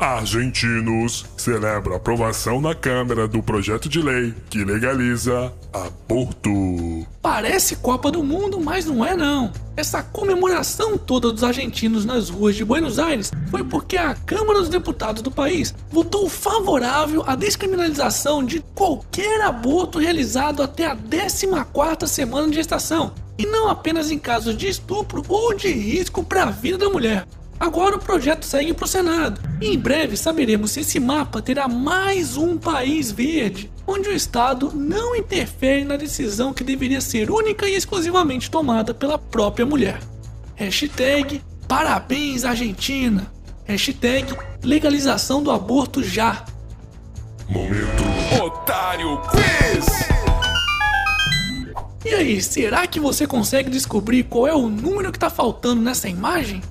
Argentinos celebra aprovação na Câmara do projeto de lei que legaliza aborto. Parece Copa do Mundo, mas não é não. Essa comemoração toda dos argentinos nas ruas de Buenos Aires foi porque a Câmara dos Deputados do país votou favorável à descriminalização de qualquer aborto realizado até a 14ª semana de gestação, e não apenas em casos de estupro ou de risco para a vida da mulher. Agora o projeto segue para o Senado. E em breve saberemos se esse mapa terá mais um país verde, onde o Estado não interfere na decisão que deveria ser única e exclusivamente tomada pela própria mulher. Hashtag Parabéns Argentina. Hashtag legalização do aborto já. Momento Otário Quiz! E aí, será que você consegue descobrir qual é o número que está faltando nessa imagem?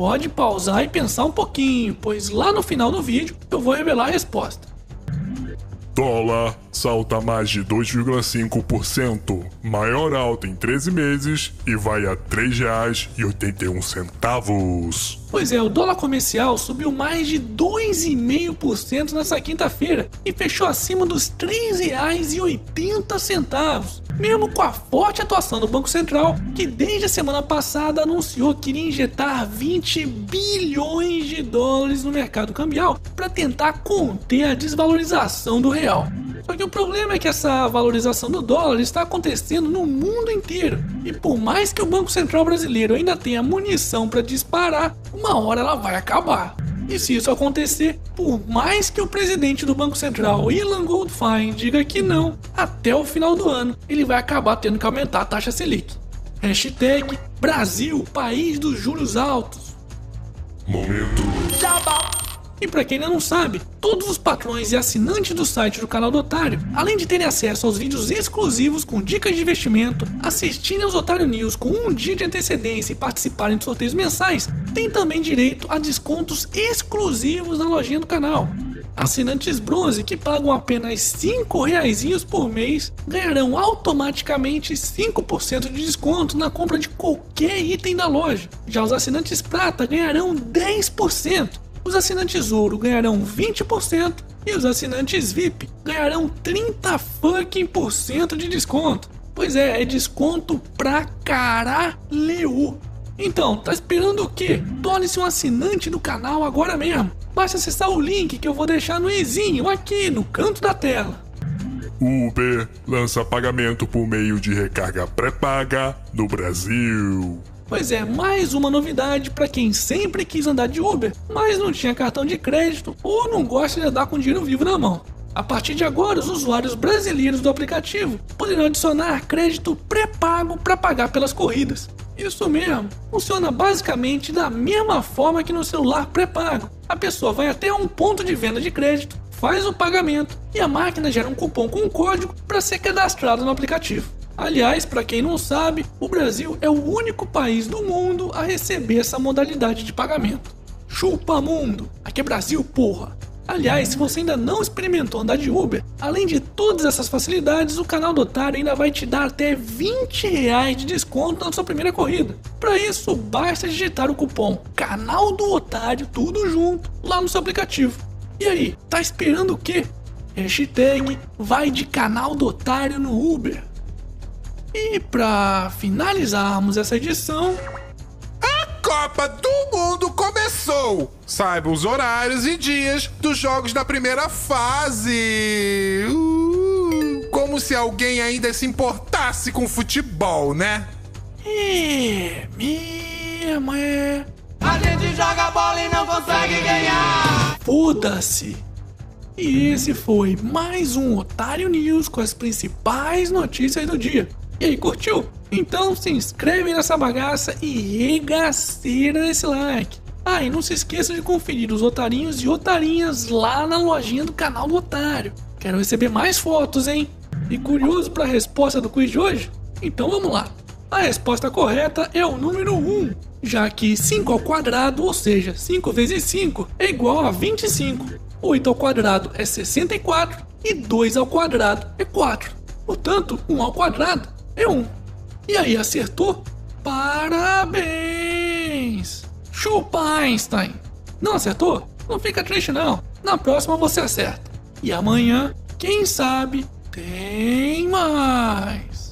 Pode pausar e pensar um pouquinho, pois lá no final do vídeo eu vou revelar a resposta. Dólar salta mais de 2,5%, maior alta em 13 meses e vai a R$ 3,81. Pois é, o dólar comercial subiu mais de 2,5% nessa quinta-feira e fechou acima dos R$ 3,80. Mesmo com a forte atuação do Banco Central, que desde a semana passada anunciou que iria injetar 20 bilhões de dólares no mercado cambial para tentar conter a desvalorização do real. Só que o problema é que essa valorização do dólar está acontecendo no mundo inteiro. E por mais que o Banco Central brasileiro ainda tenha munição para disparar, uma hora ela vai acabar. E se isso acontecer, por mais que o presidente do Banco Central, Ilan Goldfein, diga que não, até o final do ano ele vai acabar tendo que aumentar a taxa Selic. Hashtag Brasil, país dos juros altos. Momento. E para quem ainda não sabe, todos os patrões e assinantes do site do canal do Otário, além de terem acesso aos vídeos exclusivos com dicas de investimento, assistirem aos Otário News com um dia de antecedência e participarem de sorteios mensais, têm também direito a descontos exclusivos na lojinha do canal. Assinantes bronze que pagam apenas 5 reais por mês ganharão automaticamente 5% de desconto na compra de qualquer item da loja. Já os assinantes prata ganharão 10%. Os assinantes ouro ganharão 20% e os assinantes VIP ganharão 30 fucking por cento de desconto. Pois é, é desconto pra caralho. Então, tá esperando o quê? Torne-se um assinante do canal agora mesmo. Basta acessar o link que eu vou deixar no izinho aqui no canto da tela. Uber lança pagamento por meio de recarga pré-paga no Brasil. Pois é, mais uma novidade para quem sempre quis andar de Uber, mas não tinha cartão de crédito ou não gosta de andar com dinheiro vivo na mão. A partir de agora, os usuários brasileiros do aplicativo poderão adicionar crédito pré-pago para pagar pelas corridas. Isso mesmo, funciona basicamente da mesma forma que no celular pré-pago. A pessoa vai até um ponto de venda de crédito, faz o pagamento e a máquina gera um cupom com um código para ser cadastrado no aplicativo. Aliás, para quem não sabe, o Brasil é o único país do mundo a receber essa modalidade de pagamento. Chupa mundo! Aqui é Brasil, porra! Aliás, se você ainda não experimentou andar de Uber, além de todas essas facilidades, o canal do Otário ainda vai te dar até 20 reais de desconto na sua primeira corrida. Para isso, basta digitar o cupom Canal do Otário, tudo junto, lá no seu aplicativo. E aí, tá esperando o quê? Hashtag vai de canal do Otário no Uber. E para finalizarmos essa edição, a Copa do Mundo começou! Saiba os horários e dias dos jogos da primeira fase. Uh, como se alguém ainda se importasse com futebol, né? É, mesmo é. A gente joga bola e não consegue ganhar. Foda-se. E esse foi mais um Otário News com as principais notícias do dia. E aí, curtiu? Então se inscreve nessa bagaça e regaceira nesse like. Ah, e não se esqueça de conferir os otarinhos e otarinhas lá na lojinha do canal do Otário. Quero receber mais fotos, hein? E curioso para a resposta do quiz de hoje? Então vamos lá. A resposta correta é o número 1, já que 5 ao quadrado, ou seja, 5 vezes 5, é igual a 25. 8 ao quadrado é 64 e 2 ao quadrado é 4. Portanto, 1 ao quadrado é 1. E aí, acertou? Parabéns! Chupa Einstein! Não acertou? Não fica triste não. Na próxima você acerta. E amanhã, quem sabe, tem mais.